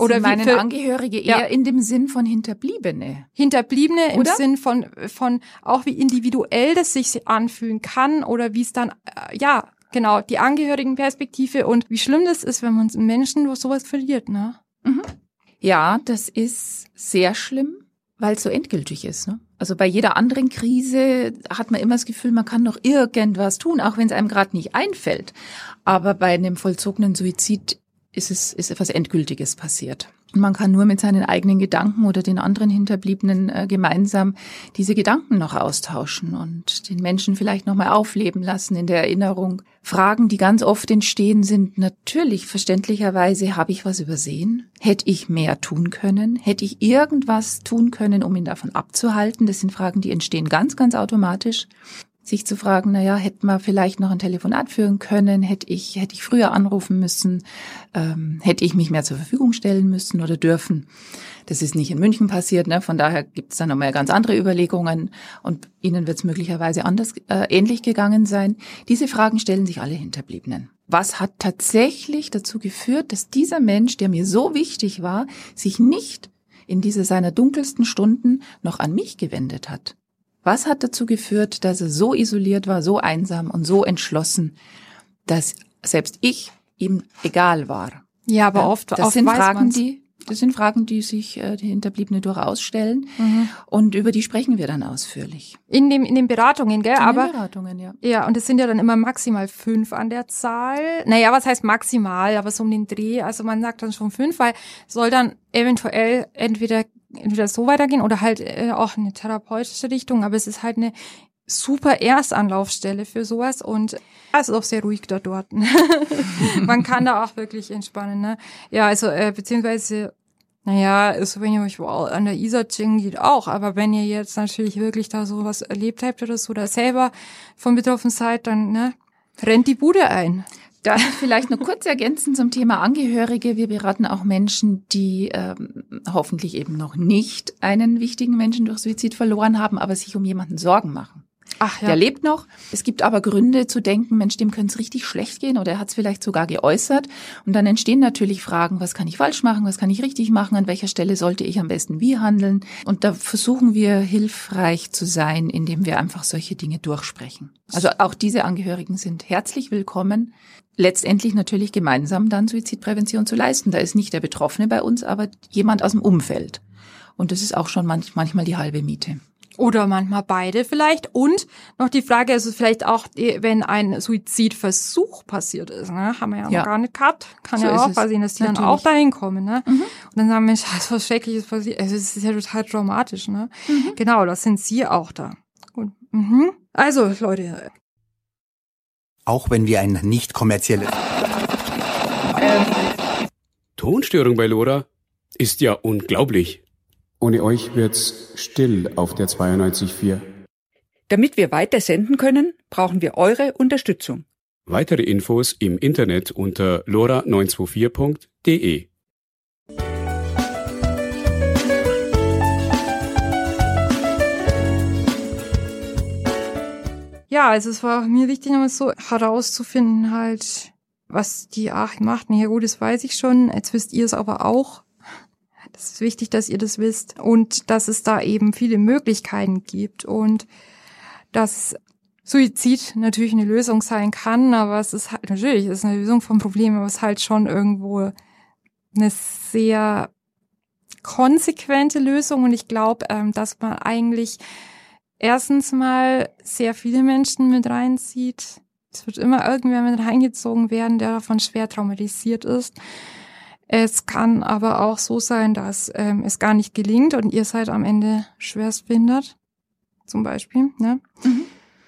Oder wie meinen für- Angehörige eher Ja. in dem Sinn von Hinterbliebene. Hinterbliebene im Oder? Sinn von, von auch wie individuell das sich anfühlen kann oder wie es dann, äh, ja, genau, die Angehörigenperspektive und wie schlimm das ist, wenn man einen Menschen sowas verliert, ne? Ja, das ist sehr schlimm, weil es so endgültig ist. Ne? Also bei jeder anderen Krise hat man immer das Gefühl, man kann noch irgendwas tun, auch wenn es einem gerade nicht einfällt. Aber bei einem vollzogenen Suizid ist es ist etwas Endgültiges passiert. Und man kann nur mit seinen eigenen Gedanken oder den anderen Hinterbliebenen äh, gemeinsam diese Gedanken noch austauschen und den Menschen vielleicht nochmal aufleben lassen in der Erinnerung. Fragen, die ganz oft entstehen, sind natürlich verständlicherweise, habe ich was übersehen? Hätte ich mehr tun können? Hätte ich irgendwas tun können, um ihn davon abzuhalten? Das sind Fragen, die entstehen ganz, ganz automatisch sich zu fragen, na ja, hätte man vielleicht noch ein Telefonat führen können, hätte ich, hätte ich früher anrufen müssen, ähm, hätte ich mich mehr zur Verfügung stellen müssen oder dürfen. Das ist nicht in München passiert, ne? von daher gibt es da nochmal ganz andere Überlegungen und Ihnen wird es möglicherweise anders äh, ähnlich gegangen sein. Diese Fragen stellen sich alle Hinterbliebenen. Was hat tatsächlich dazu geführt, dass dieser Mensch, der mir so wichtig war, sich nicht in diese seiner dunkelsten Stunden noch an mich gewendet hat? Was hat dazu geführt, dass er so isoliert war, so einsam und so entschlossen, dass selbst ich ihm egal war? Ja, aber oft, das oft sind Fragen, man's. die das sind Fragen, die sich äh, die Hinterbliebene durchaus stellen Mhm. und über die sprechen wir dann ausführlich. in dem in den Beratungen, gell? In den aber Beratungen, ja. ja, und es sind ja dann immer maximal fünf an der Zahl. Naja, was heißt maximal? Aber so um den Dreh. Also man sagt dann schon fünf, weil soll dann eventuell entweder entweder so weitergehen oder halt äh, auch eine therapeutische Richtung. Aber es ist halt eine super Erstanlaufstelle für sowas und es ist auch sehr ruhig da dort. Man kann da auch wirklich entspannen, ne? Ja, also äh, beziehungsweise naja, ist, wenn ihr euch wow, an der Isar chillen geht auch, aber wenn ihr jetzt natürlich wirklich da sowas erlebt habt oder so, oder selber von betroffen seid, dann, ne, rennt die Bude ein. Ich vielleicht noch kurz ergänzen zum Thema Angehörige? Wir beraten auch Menschen, die ähm, hoffentlich eben noch nicht einen wichtigen Menschen durch Suizid verloren haben, aber sich um jemanden Sorgen machen. Ach Der lebt noch. Es gibt aber Gründe zu denken, Mensch, dem könnte es richtig schlecht gehen oder er hat es vielleicht sogar geäußert. Und dann entstehen natürlich Fragen, was kann ich falsch machen, was kann ich richtig machen, an welcher Stelle sollte ich am besten wie handeln. Und da versuchen wir hilfreich zu sein, indem wir einfach solche Dinge durchsprechen. Also auch diese Angehörigen sind herzlich willkommen. Letztendlich natürlich gemeinsam dann Suizidprävention zu leisten. Da ist nicht der Betroffene bei uns, aber jemand aus dem Umfeld. Und das ist auch schon manch, manchmal die halbe Miete. Oder manchmal beide vielleicht. Und noch die Frage, also vielleicht auch, wenn ein Suizidversuch passiert ist, ne? haben wir ja, Ja. noch gar nicht gehabt. Kann So ja auch passieren, dass die dann auch dahin kommen. Ne? Mhm. Und dann sagen da ist was Schreckliches passiert. Also es ist ja total traumatisch. Ne? Mhm. Genau, das sind sie auch da. Gut. Mhm. Also Leute, Auch wenn wir ein nicht kommerzielles Tonstörung bei Lora? Ist ja unglaublich. Ohne euch wird's still auf der 92.4. Damit wir weiter senden können, brauchen wir eure Unterstützung. Weitere Infos im Internet unter lora924.de. Ja, also es war mir wichtig, nochmal so herauszufinden, halt, was die Aachen macht. Ja gut, das weiß ich schon. Jetzt wisst ihr es aber auch. Das ist wichtig, dass ihr das wisst. Und dass es da eben viele Möglichkeiten gibt. Und dass Suizid natürlich eine Lösung sein kann, aber es ist halt, natürlich, es ist eine Lösung vom Problem, aber es ist halt schon irgendwo eine sehr konsequente Lösung. Und ich glaube, ähm, dass man eigentlich erstens mal sehr viele Menschen mit reinzieht. Es wird immer irgendwer mit reingezogen werden, der davon schwer traumatisiert ist. Es kann aber auch so sein, dass ähm, es gar nicht gelingt und ihr seid am Ende schwerst behindert, zum Beispiel. Ne?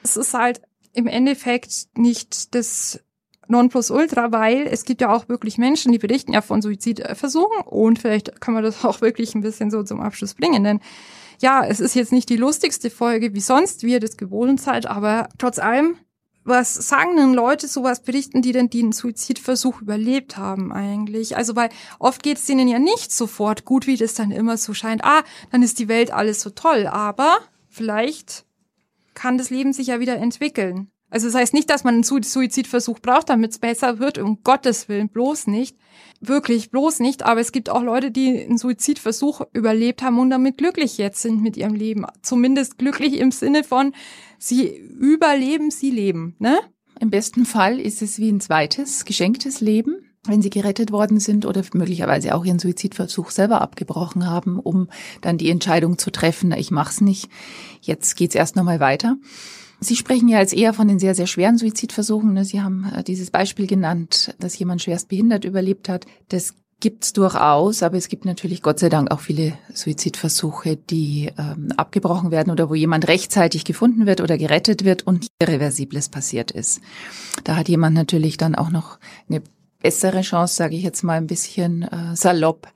Es ist halt im Endeffekt nicht das Nonplusultra, weil es gibt ja auch wirklich Menschen, die berichten ja von Suizidversuchen und vielleicht kann man das auch wirklich ein bisschen so zum Abschluss bringen, denn ja, es ist jetzt nicht die lustigste Folge wie sonst, wie ihr das gewohnt seid, aber trotz allem, was sagen denn Leute, sowas berichten die denn, die einen Suizidversuch überlebt haben eigentlich? Also, weil oft geht es denen ja nicht sofort gut, wie das dann immer so scheint. Ah, dann ist die Welt alles so toll, aber vielleicht kann das Leben sich ja wieder entwickeln. Also das heißt nicht, dass man einen Su- Suizidversuch braucht, damit es besser wird, um Gottes Willen, bloß nicht. Wirklich, bloß nicht. Aber es gibt auch Leute, die einen Suizidversuch überlebt haben und damit glücklich jetzt sind mit ihrem Leben. Zumindest glücklich im Sinne von, sie überleben, sie leben. Ne? Im besten Fall ist es wie ein zweites, geschenktes Leben, wenn sie gerettet worden sind oder möglicherweise auch ihren Suizidversuch selber abgebrochen haben, um dann die Entscheidung zu treffen, ich mach's nicht, jetzt geht's erst nochmal weiter. Sie sprechen ja jetzt eher von den sehr, sehr schweren Suizidversuchen. ne? Sie haben äh, dieses Beispiel genannt, dass jemand schwerst behindert überlebt hat. Das gibt's durchaus, aber es gibt natürlich Gott sei Dank auch viele Suizidversuche, die ähm, abgebrochen werden oder wo jemand rechtzeitig gefunden wird oder gerettet wird und Irreversibles passiert ist. Da hat jemand natürlich dann auch noch eine bessere Chance, sage ich jetzt mal ein bisschen äh, salopp,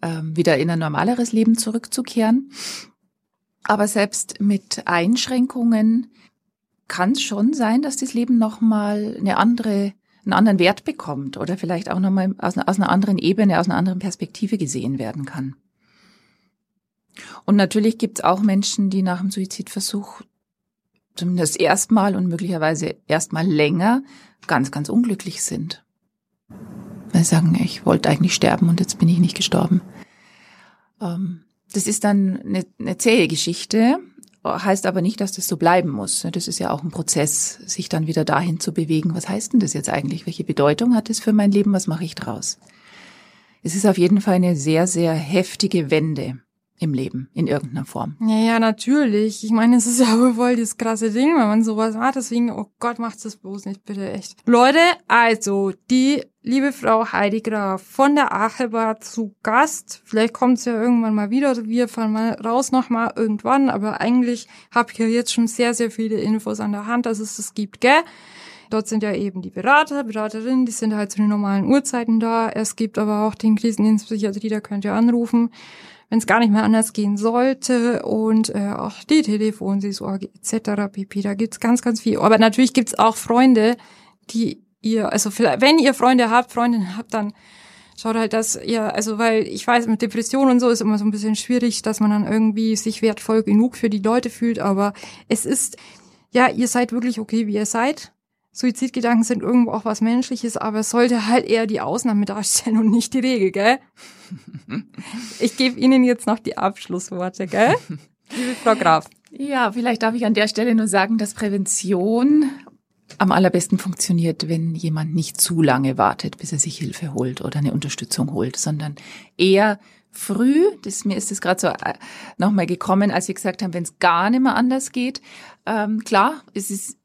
ähm, wieder in ein normaleres Leben zurückzukehren. Aber selbst mit Einschränkungen kann es schon sein, dass das Leben nochmal eine andere, einen anderen Wert bekommt oder vielleicht auch nochmal aus, aus einer anderen Ebene, aus einer anderen Perspektive gesehen werden kann. Und natürlich gibt es auch Menschen, die nach dem Suizidversuch zumindest erstmal und möglicherweise erstmal länger ganz, ganz unglücklich sind. Weil sie sagen, ich wollte eigentlich sterben und jetzt bin ich nicht gestorben. Ähm, das ist dann eine, eine zähe Geschichte, heißt aber nicht, dass das so bleiben muss. Das ist ja auch ein Prozess, sich dann wieder dahin zu bewegen. Was heißt denn das jetzt eigentlich? Welche Bedeutung hat es für mein Leben? Was mache ich draus? Es ist auf jeden Fall eine sehr, sehr heftige Wende im Leben, in irgendeiner Form. Ja, ja, natürlich. Ich meine, es ist ja wohl voll das krasse Ding, wenn man sowas macht. Deswegen, oh Gott, macht das bloß nicht, bitte, echt. Leute, also, die liebe Frau Heidi Graf von der Ache war zu Gast. Vielleicht kommt sie ja irgendwann mal wieder. Wir fahren mal raus nochmal irgendwann. Aber eigentlich habe ich ja jetzt schon sehr, sehr viele Infos an der Hand, dass es das gibt, gell? Dort sind ja eben die Berater, Beraterinnen, die sind halt zu den normalen Uhrzeiten da. Es gibt aber auch den Krisendienst Psychiatrie, da könnt ihr anrufen wenn es gar nicht mehr anders gehen sollte und äh, auch die Telefonseelsorge etc. pp. Da gibt's ganz, ganz viel. Aber natürlich gibt's auch Freunde, die ihr, also vielleicht, wenn ihr Freunde habt, Freundinnen habt, dann schaut halt, dass ihr, also weil ich weiß, mit Depressionen und so ist immer so ein bisschen schwierig, dass man dann irgendwie sich wertvoll genug für die Leute fühlt, aber es ist, ja, ihr seid wirklich okay, wie ihr seid. Suizidgedanken sind irgendwo auch was Menschliches, aber es sollte halt eher die Ausnahme darstellen und nicht die Regel, gell? Ich gebe Ihnen jetzt noch die Abschlussworte, gell? Liebe Frau Graf. Ja, vielleicht darf ich an der Stelle nur sagen, dass Prävention am allerbesten funktioniert, wenn jemand nicht zu lange wartet, bis er sich Hilfe holt oder eine Unterstützung holt, sondern eher früh, das, mir ist es gerade so äh, nochmal gekommen, als Sie gesagt haben, wenn es gar nicht mehr anders geht. Ähm, klar, es ist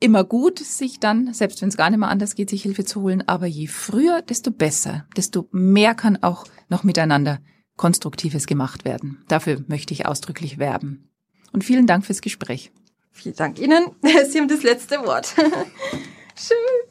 immer gut, sich dann, selbst wenn es gar nicht mehr anders geht, sich Hilfe zu holen. Aber je früher, desto besser, desto mehr kann auch noch miteinander Konstruktives gemacht werden. Dafür möchte ich ausdrücklich werben. Und vielen Dank fürs Gespräch. Vielen Dank Ihnen. Sie haben das letzte Wort. Schön.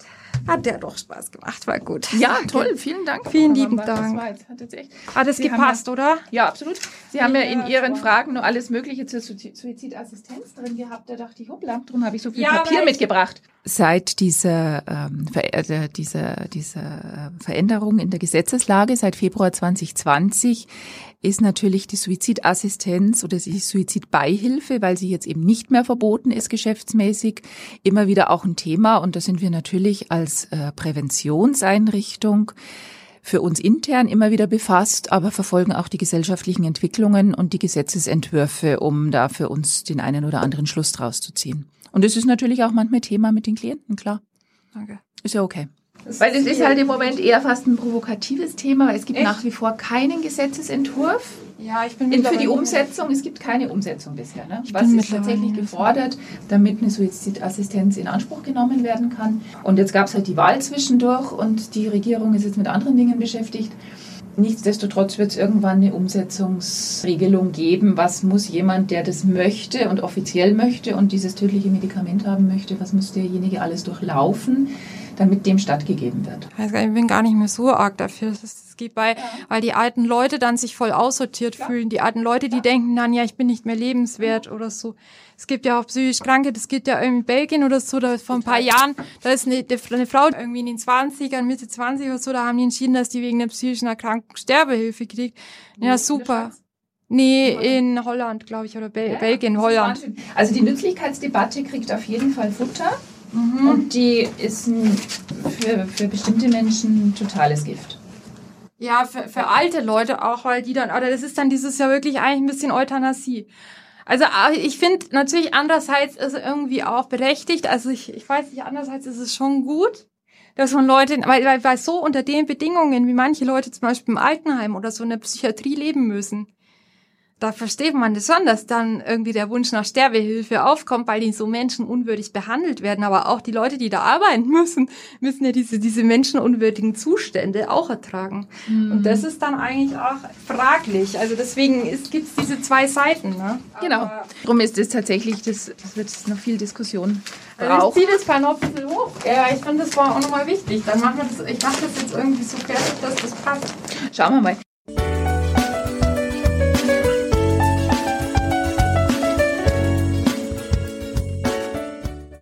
Hat der doch Spaß gemacht, war gut. Ja, toll, vielen Dank. Vielen lieben Dank. Hat, jetzt echt hat es Sie gepasst, ja, oder? Ja, absolut. Sie haben ja in Ihren Fragen nur alles Mögliche zur Suizidassistenz drin gehabt. Da dachte ich, hoppla, darum habe ich so viel ja, Papier mitgebracht. Seit dieser, ähm, Ver äh, dieser, dieser äh, Veränderung in der Gesetzeslage, seit Februar 2020, ist natürlich die Suizidassistenz oder die Suizidbeihilfe, weil sie jetzt eben nicht mehr verboten ist geschäftsmäßig, immer wieder auch ein Thema. Und da sind wir natürlich als äh, Präventionseinrichtung für uns intern immer wieder befasst, aber verfolgen auch die gesellschaftlichen Entwicklungen und die Gesetzesentwürfe, um da für uns den einen oder anderen Schluss draus zu ziehen. Und es ist natürlich auch manchmal Thema mit den Klienten, klar. Danke. Ist ja okay. Das weil das ist halt im Moment eher fast ein provokatives Thema, weil es gibt Echt? nach wie vor keinen Gesetzesentwurf. Ja, ich bin für die Umsetzung. Es gibt keine Umsetzung bisher. Ne? Was ist tatsächlich gefordert, damit eine Suizidassistenz in Anspruch genommen werden kann? Und jetzt gab es halt die Wahl zwischendurch und die Regierung ist jetzt mit anderen Dingen beschäftigt. Nichtsdestotrotz wird es irgendwann eine Umsetzungsregelung geben. Was muss jemand, der das möchte und offiziell möchte und dieses tödliche Medikament haben möchte, was muss derjenige alles durchlaufen? Damit dem stattgegeben wird. Ich bin gar nicht mehr so arg dafür. Das geht bei, ja. weil die alten Leute dann sich voll aussortiert ja. fühlen. Die alten Leute, die ja. denken dann, ja, ich bin nicht mehr lebenswert oder so. Es gibt ja auch psychisch Kranke, das gibt ja irgendwie in Belgien oder so, da vor ein paar Jahren, da ist eine, eine Frau irgendwie in den 20ern, Mitte 20 oder so, da haben die entschieden, dass die wegen einer psychischen Erkrankung Sterbehilfe kriegt. Ja, super. Nee, in Holland, glaube ich, oder Bel ja, Belgien, Holland. Also die Nützlichkeitsdebatte kriegt auf jeden Fall Futter. Mhm. Und die ist ein, für, für bestimmte Menschen ein totales Gift. Ja, für, für alte Leute auch, weil die dann, oder das ist dann dieses Jahr wirklich eigentlich ein bisschen Euthanasie. Also ich finde natürlich andererseits ist es irgendwie auch berechtigt. Also ich, ich weiß nicht, andererseits ist es schon gut, dass man Leute, weil, weil, weil so unter den Bedingungen, wie manche Leute zum Beispiel im Altenheim oder so in der Psychiatrie leben müssen, da versteht man das schon, dass dann irgendwie der Wunsch nach Sterbehilfe aufkommt, weil die so menschenunwürdig behandelt werden. Aber auch die Leute, die da arbeiten müssen, müssen ja diese, diese menschenunwürdigen Zustände auch ertragen. Mhm. Und das ist dann eigentlich auch fraglich. Also deswegen gibt es diese zwei Seiten. Ne? Genau. Darum ist es tatsächlich, das, das wird noch viel Diskussion brauchen. Also ich ziehe das Fall noch ein bisschen hoch. Ja, ich finde, das war auch nochmal wichtig. Dann machen wir das, ich mache das jetzt irgendwie so fertig, dass das passt. Schauen wir mal.